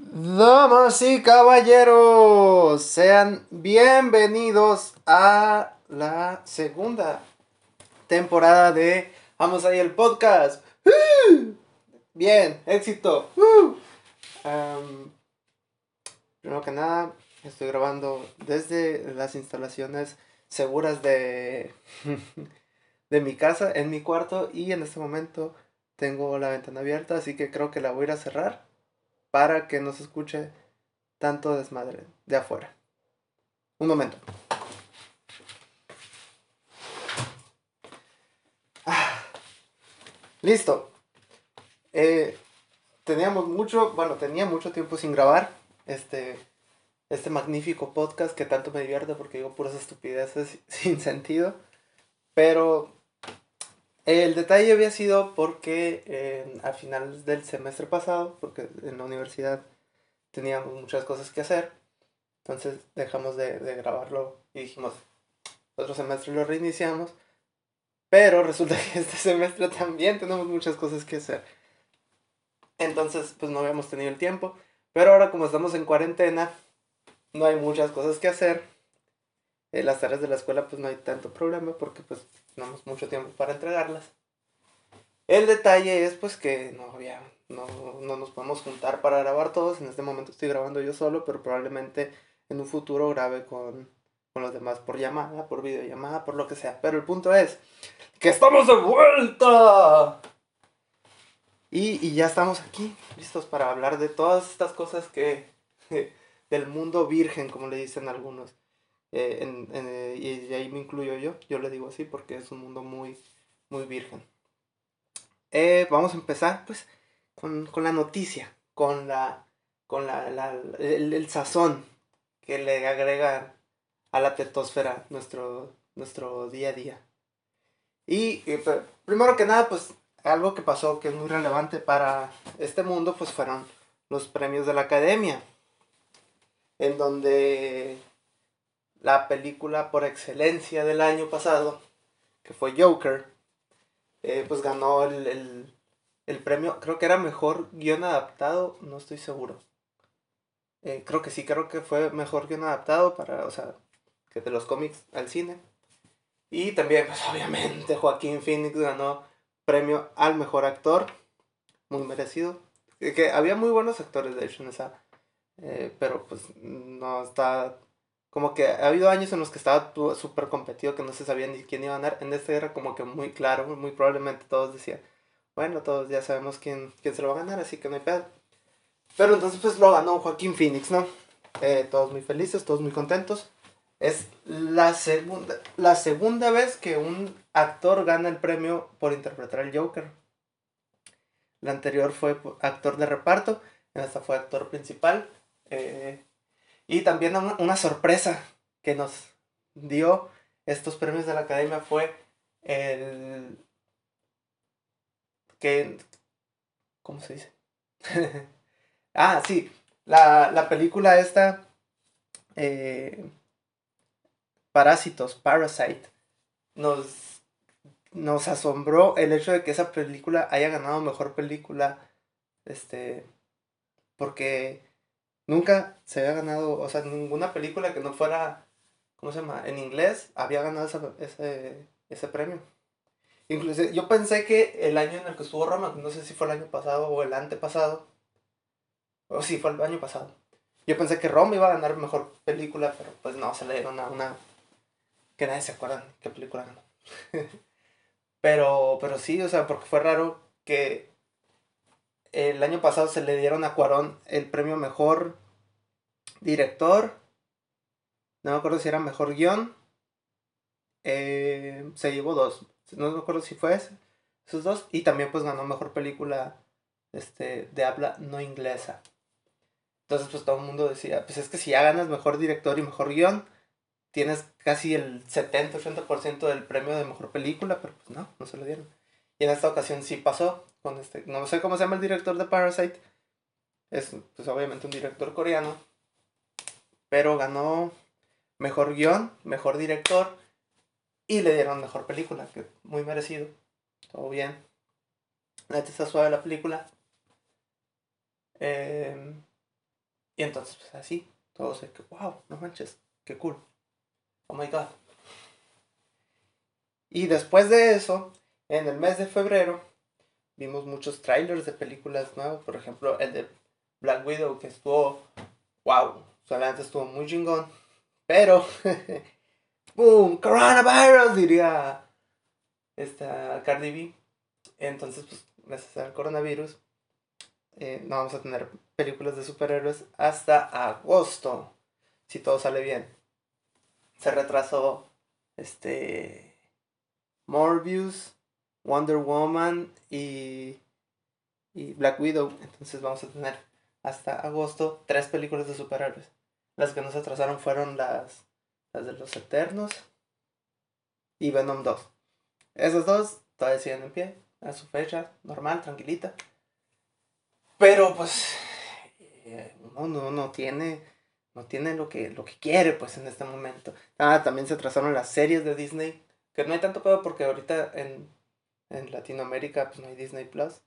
Damas y caballeros, sean bienvenidos a la segunda temporada de Vamos ahí el podcast. Bien, éxito. primero que nada, estoy grabando desde las instalaciones seguras de, de mi casa, en mi cuarto, y en este momento tengo la ventana abierta, así que creo que la voy a ir a cerrar para que no se escuche tanto desmadre de afuera. Un momento. Ah, listo. Eh, teníamos mucho, bueno, tenía mucho tiempo sin grabar este, este magnífico podcast que tanto me divierte porque digo puras estupideces sin sentido. Pero el detalle había sido porque eh, a finales del semestre pasado, porque en la universidad teníamos muchas cosas que hacer, entonces dejamos de, grabarlo y dijimos, otro semestre lo reiniciamos, pero resulta que este semestre también tenemos muchas cosas que hacer. Entonces, pues no habíamos tenido el tiempo, pero ahora como estamos en cuarentena, no hay muchas cosas que hacer. En las tareas de la escuela pues no hay tanto problema porque pues tenemos mucho tiempo para entregarlas. El detalle es pues que no, había, no, no nos podemos juntar para grabar todos. En este momento estoy grabando yo solo, pero probablemente en un futuro grabe con, con los demás por llamada, por videollamada, por lo que sea. Pero el punto es que estamos de vuelta. Y, y ya estamos aquí, listos para hablar de todas estas cosas que... del mundo virgen, como le dicen algunos. Eh, en, eh, y ahí me incluyo yo, yo le digo así porque es un mundo muy, muy virgen. Eh, vamos a empezar pues con, la noticia, con la con la, el, sazón que le agrega a la tetosfera nuestro, nuestro día a día. Y pues, primero que nada, pues algo que pasó que es muy relevante para este mundo, pues fueron los premios de la academia, en donde la película por excelencia del año pasado, que fue Joker, eh, pues ganó el, premio, creo que era mejor guion adaptado, no estoy seguro. Eh, creo que sí, creo que fue mejor guion adaptado para, o sea, que de los cómics al cine. Y también, pues obviamente, Joaquín Phoenix ganó premio al mejor actor, muy merecido. Que había muy buenos actores, de hecho, en esa. Eh, pero pues no está como que ha habido años en los que estaba súper competido, que no se sabía ni quién iba a ganar. En este era como que muy claro, muy probablemente todos decían, bueno, todos ya sabemos quién, quién se lo va a ganar, así que no hay pedo. Pero entonces pues lo ganó Joaquín Phoenix, ¿no? Eh, todos muy felices, todos muy contentos. Es la segunda, la segunda vez que un actor gana el premio por interpretar al Joker. La anterior fue actor de reparto, esta fue actor principal. Eh, y también una, sorpresa que nos dio estos premios de la academia fue el que ¿cómo se dice? ah, sí, la, película esta eh, Parásitos, Parasite, nos, nos asombró el hecho de que esa película haya ganado mejor película, este, porque Nunca se había ganado, o sea, ninguna película que no fuera, ¿cómo se llama? En inglés había ganado ese, ese premio. Incluso yo pensé que el año en el que estuvo Roma, no sé si fue el año pasado o el antepasado, o sí, fue el año pasado. Yo pensé que Roma iba a ganar mejor película, pero pues no, se le dieron a una que nadie se acuerda qué película ganó. pero, pero sí, o sea, porque fue raro que el año pasado se le dieron a Cuarón el premio mejor director. No me acuerdo si era mejor guion. Eh, se llevó dos. No me acuerdo si fue ese, esos dos. Y también pues ganó mejor película este, de habla no inglesa. Entonces pues todo el mundo decía, pues es que si ya ganas mejor director y mejor guion, tienes casi el 70-80% del premio de mejor película, pero pues no, no se lo dieron. Y en esta ocasión sí pasó con este, no sé cómo se llama el director de Parasite. Es pues obviamente un director coreano. Pero ganó mejor guion, mejor director y le dieron mejor película, que muy merecido. Todo bien. La está suave la película. Em, Y entonces, pues así, todos que, wow, no manches, qué cool. Oh my god. Y después de eso, en el mes de febrero, vimos muchos trailers de películas nuevas. Por ejemplo, el de Black Widow, que estuvo, wow, solamente estuvo muy chingón. Pero, ¡boom! Coronavirus, diría esta Cardi B. Entonces, pues, gracias al coronavirus, eh, no vamos a tener películas de superhéroes hasta agosto, si todo sale bien. Se retrasó este Morbius, Wonder Woman y, y Black Widow. Entonces vamos a tener hasta agosto tres películas de superhéroes. Las que nos atrasaron fueron las, las de los Eternos y Venom 2. Esas dos todavía siguen en pie, a su fecha, normal, tranquilita. Pero pues eh, uno no, tiene no tiene lo que, lo que quiere pues en este momento. Ah, también se atrasaron las series de Disney, que no hay tanto pedo porque ahorita en, en Latinoamérica pues no hay Disney Plus.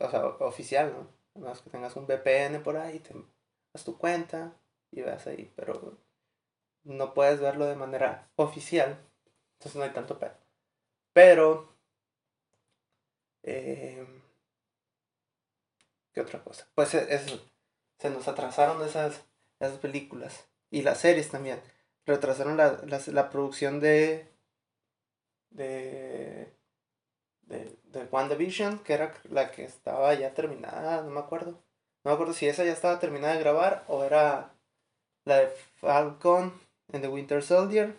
O sea, oficial, ¿no? A menos que tengas un VPN por ahí, te das tu cuenta y vas ahí, pero no puedes verlo de manera oficial. Entonces no hay tanto pedo. Pero eh, ¿Qué otra cosa? Pues e, eso, se nos atrasaron esas, esas películas. Y las series también. Retrasaron la, la, producción de, de, de, de WandaVision, que era la que estaba ya terminada, no me acuerdo. No me acuerdo si esa ya estaba terminada de grabar o era la de Falcon en The Winter Soldier.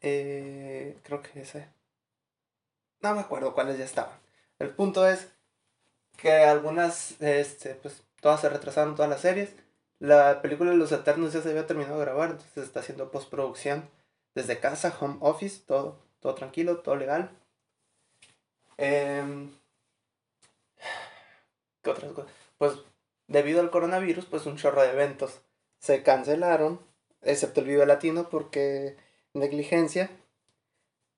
Eh, creo que esa. No me acuerdo cuáles ya estaban. El punto es que algunas, este, pues todas se retrasaron, todas las series. La película de los Eternos ya se había terminado de grabar, entonces está haciendo postproducción desde casa, home office, todo, todo tranquilo, todo legal. Em, ¿Qué otras cosas? Pues debido al coronavirus, pues un chorro de eventos se cancelaron, excepto el Vive Latino porque negligencia.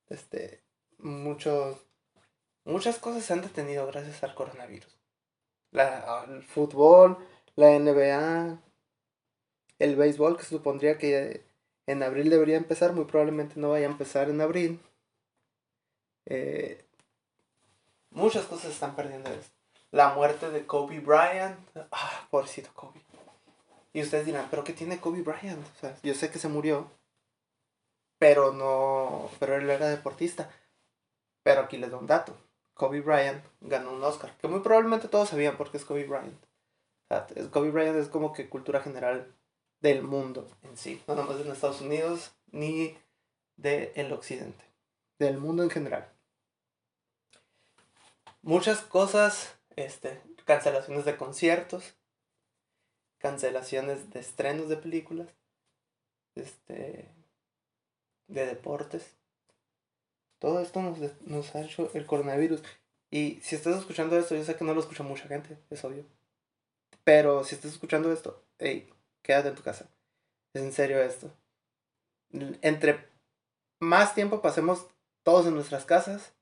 Este, muchos muchas cosas se han detenido gracias al coronavirus. La, el fútbol, la NBA, el béisbol, que se supondría que en abril debería empezar, muy probablemente no vaya a empezar en abril. Eh, muchas cosas están perdiendo esto. La muerte de Kobe Bryant. Ah, pobrecito Kobe. Y ustedes dirán, ¿pero qué tiene Kobe Bryant? O sea, yo sé que se murió, pero no. Pero él era deportista. Pero aquí les doy un dato. Kobe Bryant ganó un Oscar, que muy probablemente todos sabían porque es Kobe Bryant. Kobe Bryant es como que cultura general del mundo en sí, no nomás en Estados Unidos ni del occidente, del mundo en general. Muchas cosas, este, cancelaciones de conciertos, cancelaciones de estrenos de películas, este, de deportes, todo esto nos, ha hecho el coronavirus. Y si estás escuchando esto, yo sé que no lo escucha mucha gente, es obvio. Pero si estás escuchando esto, hey, quédate en tu casa. Es en serio esto. Entre más tiempo pasemos todos en nuestras casas,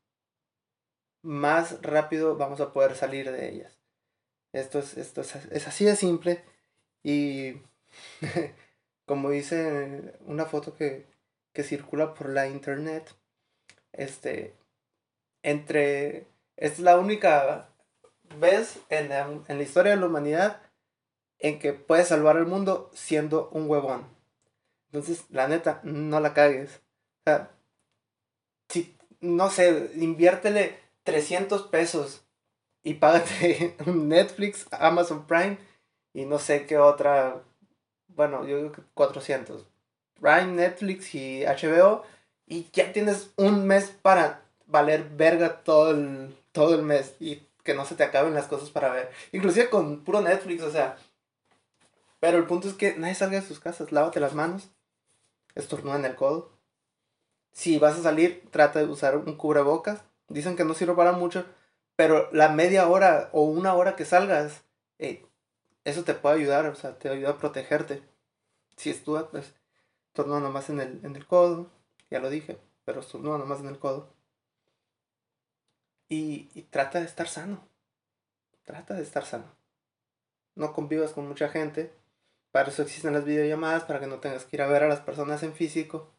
más rápido vamos a poder salir de ellas. Esto es, esto es, es así de simple. Y como dice una foto que, que circula por la internet, este, entre, es la única vez en la, historia de la humanidad en que puedes salvar al mundo siendo un huevón. Entonces, la neta, no la cagues. O sea, si, no sé, inviértele 300 pesos y págate Netflix, Amazon Prime y no sé qué otra, bueno, yo digo que 400. Prime, Netflix y HBO y ya tienes un mes para valer verga todo el, todo el mes y que no se te acaben las cosas para ver. Inclusive con puro Netflix, o sea. Pero el punto es que nadie salga de sus casas, lávate las manos, estornuda en el codo. Si vas a salir, trata de usar un cubrebocas. Dicen que no sirve para mucho, pero la media hora o una hora que salgas, eh, eso te puede ayudar, o sea, te ayuda a protegerte. Si estudas, pues, estornuda nomás en el, en el codo, ya lo dije, pero no nomás en el codo. Y, trata de estar sano. Trata de estar sano. no convivas con mucha gente. Para eso existen las videollamadas, para que no tengas que ir a ver a las personas en físico.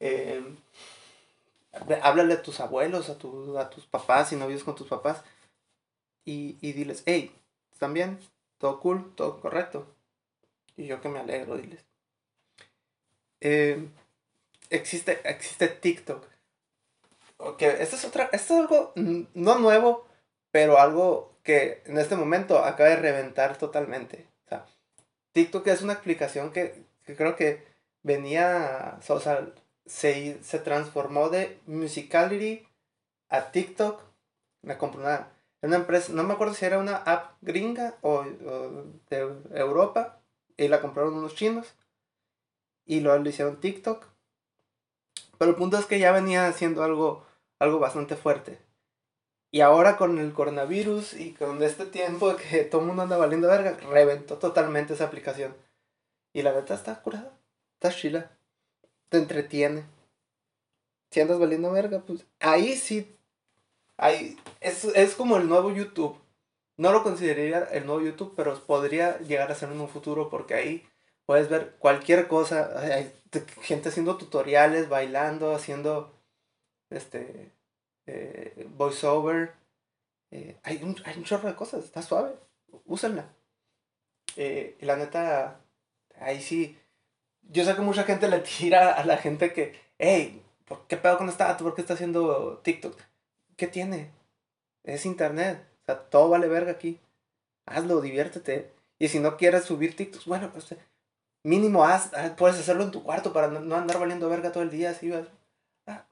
Eh, háblale a tus abuelos, a, tu, a tus papás, si no vives con tus papás, y, y diles, hey, ¿están bien? ¿Todo cool? ¿Todo correcto? Y yo que me alegro, diles. Eh, existe, existe TikTok. Ok, esto es otra, esto es algo no nuevo, pero algo que en este momento acaba de reventar totalmente. O sea, TikTok es una aplicación que, que creo que venía, o sea, se, se transformó de Musicality a TikTok. La compró una, una empresa, no me acuerdo si era una app gringa o, de Europa, y la compraron unos chinos, y luego lo hicieron TikTok. Pero el punto es que ya venía haciendo algo, algo bastante fuerte. Y ahora con el coronavirus y con este tiempo que todo el mundo anda valiendo verga, reventó totalmente esa aplicación. Y la verdad está curada, está chila te entretiene. Si andas valiendo verga, pues ahí sí. Ahí, es, es como el nuevo YouTube. No lo consideraría el nuevo YouTube, pero podría llegar a ser en un futuro porque ahí puedes ver cualquier cosa. Hay gente haciendo tutoriales, bailando, haciendo este eh, voiceover. Eh, hay, un, hay un chorro de cosas, está suave. Úsenla. Eh, la neta, ahí sí yo sé que mucha gente le tira a la gente que, hey, ¿por qué pedo con esta ¿Por qué está haciendo TikTok? ¿Qué tiene? Es internet. O sea, todo vale verga aquí. Hazlo, diviértete. Y si no quieres subir TikToks, bueno, pues mínimo haz, ah, puedes hacerlo en tu cuarto para no, andar valiendo verga todo el día. Así vas. Ah,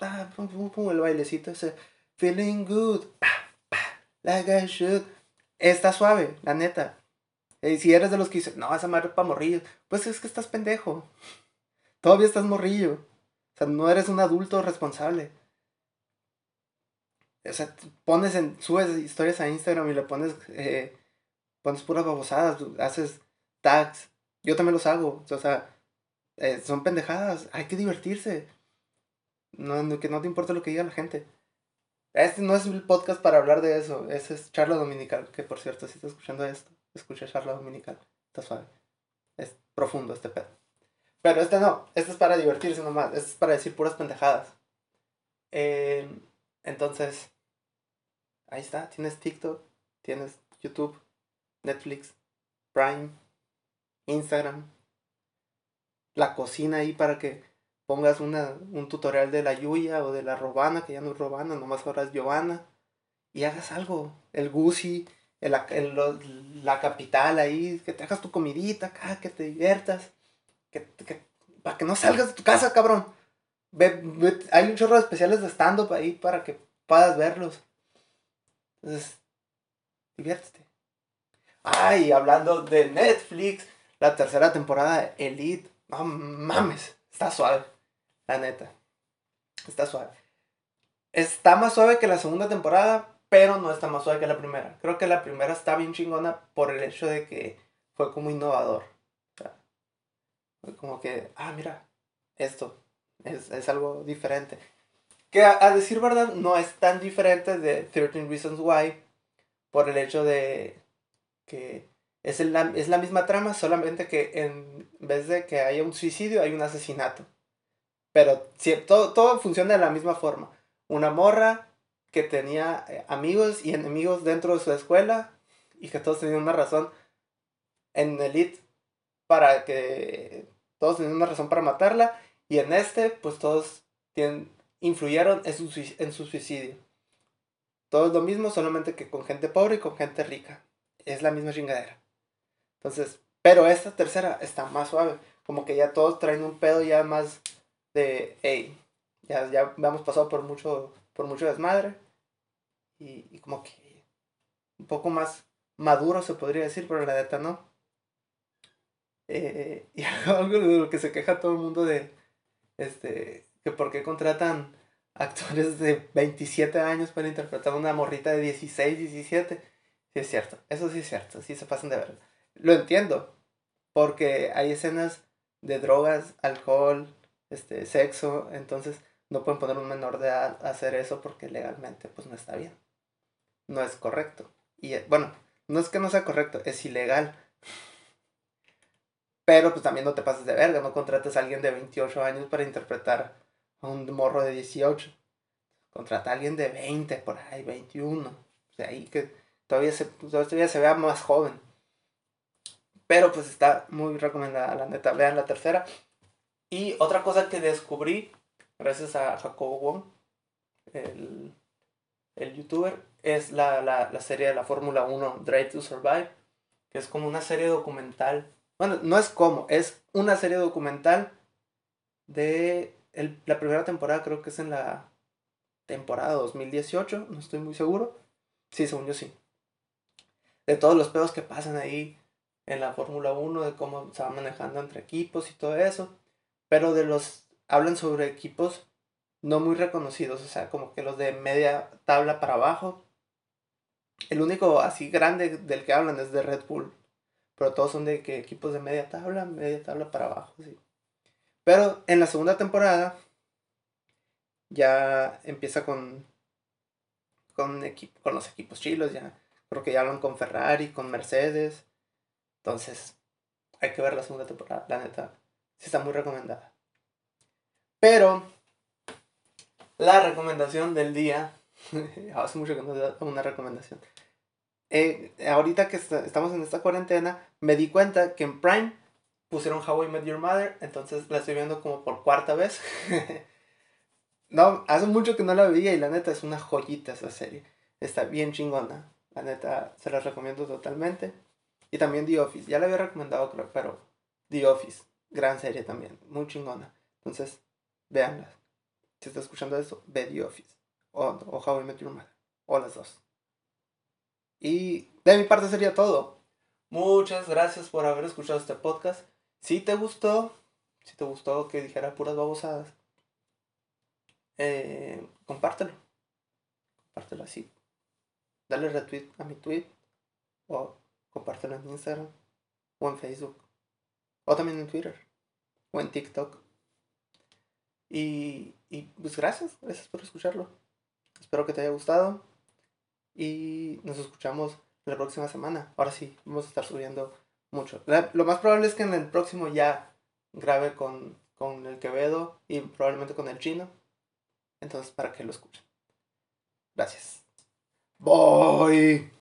ah, pum, pum, pum, el bailecito. Feeling good. like I should. Está suave, la neta. Y si eres de los que dicen, no, esa madre para morrillos, pues es que estás pendejo. Todavía estás morrillo. O sea, no eres un adulto responsable. O sea, pones en, subes historias a Instagram y le pones, eh, pones puras babosadas, haces tags. Yo también los hago. O sea, eh, son pendejadas. Hay que divertirse. No, que no te importa lo que diga la gente. Este no es el podcast para hablar de eso. Ese es charla dominical. Que por cierto, si estás escuchando esto, escucha charla dominical. Está suave. Es profundo este pedo. Pero este no. Este es para divertirse nomás. Este es para decir puras pendejadas. Em, entonces, ahí está. Tienes TikTok, tienes YouTube, Netflix, Prime, Instagram. La cocina ahí para que pongas una, un tutorial de la Yuya o de la Robana, que ya no es Robana, nomás ahora es Giovanna. Y hagas algo. El Gucci la capital ahí, que te hagas tu comidita acá, que te diviertas, que, para que no salgas de tu casa, cabrón. hay un chorro de especiales de stand-up ahí para que puedas verlos. Entonces, diviértete. Ay, hablando de Netflix, la tercera temporada de Elite. No mames, está suave. La neta. Está suave. Está más suave que la segunda temporada, pero no está más suave que la primera. Creo que la primera está bien chingona por el hecho de que fue como innovador. fue como que, ah, mira, esto es, algo diferente. Que a, decir verdad no es tan diferente de 13 Reasons Why por el hecho de que es, es la misma trama, solamente que en vez de que haya un suicidio hay un asesinato. Pero todo, todo funciona de la misma forma. Una morra que tenía eh, amigos y enemigos dentro de su escuela y que todos tenían una razón en Elite para que todos tenían una razón para matarla y en este pues todos tienen, influyeron en su, en su suicidio. Todo es lo mismo, solamente que con gente pobre y con gente rica. Es la misma chingadera. Entonces, pero esta tercera está más suave. Como que ya todos traen un pedo ya más de, hey, ya, ya hemos pasado por mucho, por mucho desmadre y, como que un poco más maduro se podría decir, pero la neta no. Eh, y algo de lo que se queja todo el mundo de, este, que por qué contratan actores de 27 años para interpretar una morrita de 16, 17. Sí es cierto, eso sí es cierto, sí se pasan de ver. Lo entiendo, porque hay escenas de drogas, alcohol, este, sexo, entonces no pueden poner un menor de edad a hacer eso porque legalmente pues no está bien no es correcto. Y eh, bueno, no es que no sea correcto, es ilegal. Pero pues también no te pases de verga, no contrates a alguien de 28 años para interpretar a un morro de 18. Contrata a alguien de 20, por ahí, 21. O sea, ahí que todavía se, todavía se vea más joven. Pero pues está muy recomendada, la neta. Vean la tercera. Y otra cosa que descubrí, gracias a Jacobo Wong, el, el youtuber, es la, la, la serie de la Fórmula 1, Drive to Survive, que es como una serie documental. Bueno, no es como, es una serie documental de el, la primera temporada, creo que es en la temporada 2018, no estoy muy seguro. Sí, según yo sí. De todos los pedos que pasan ahí en la Fórmula 1, de cómo se va manejando entre equipos y todo eso. Pero de los. Hablan sobre equipos no muy reconocidos, o sea, como que los de media tabla para abajo. El único así grande del que hablan es de Red Bull. Pero todos son de que equipos de media tabla, media tabla para abajo, sí. Pero en la segunda temporada ya empieza con con, con los equipos chilos, ya creo que ya hablan con Ferrari, con Mercedes. Entonces, hay que ver la segunda temporada, la neta. Sí está muy recomendada. Pero, la recomendación del día, hace mucho que no da una recomendación. Eh, ahorita que estamos en esta cuarentena, me di cuenta que en Prime pusieron How I Met Your Mother, entonces la estoy viendo como por cuarta vez. No, hace mucho que no la veía y la neta es una joyita esa serie. Está bien chingona. La neta se la recomiendo totalmente. Y también The Office. Ya la había recomendado, creo, pero The Office. Gran serie también. Muy chingona. Entonces, véanla. Si está escuchando eso, ve The Office. O, o How I Met Your Mother. O las dos. Y de mi parte sería todo. Muchas gracias por haber escuchado este podcast. Si te gustó, si te gustó que dijera puras babosadas eh, compártelo. Compártelo así. Dale retweet a mi tweet. O compártelo en Instagram. O en Facebook. O también en Twitter. O en TikTok. Y, y pues gracias. Gracias por escucharlo. Espero que te haya gustado. Y nos escuchamos la próxima semana. Ahora sí, vamos a estar subiendo mucho. lo más probable es que en el próximo ya grabe con, con el Quevedo y probablemente con el chino. Entonces, para que lo escuchen. Gracias. Bye.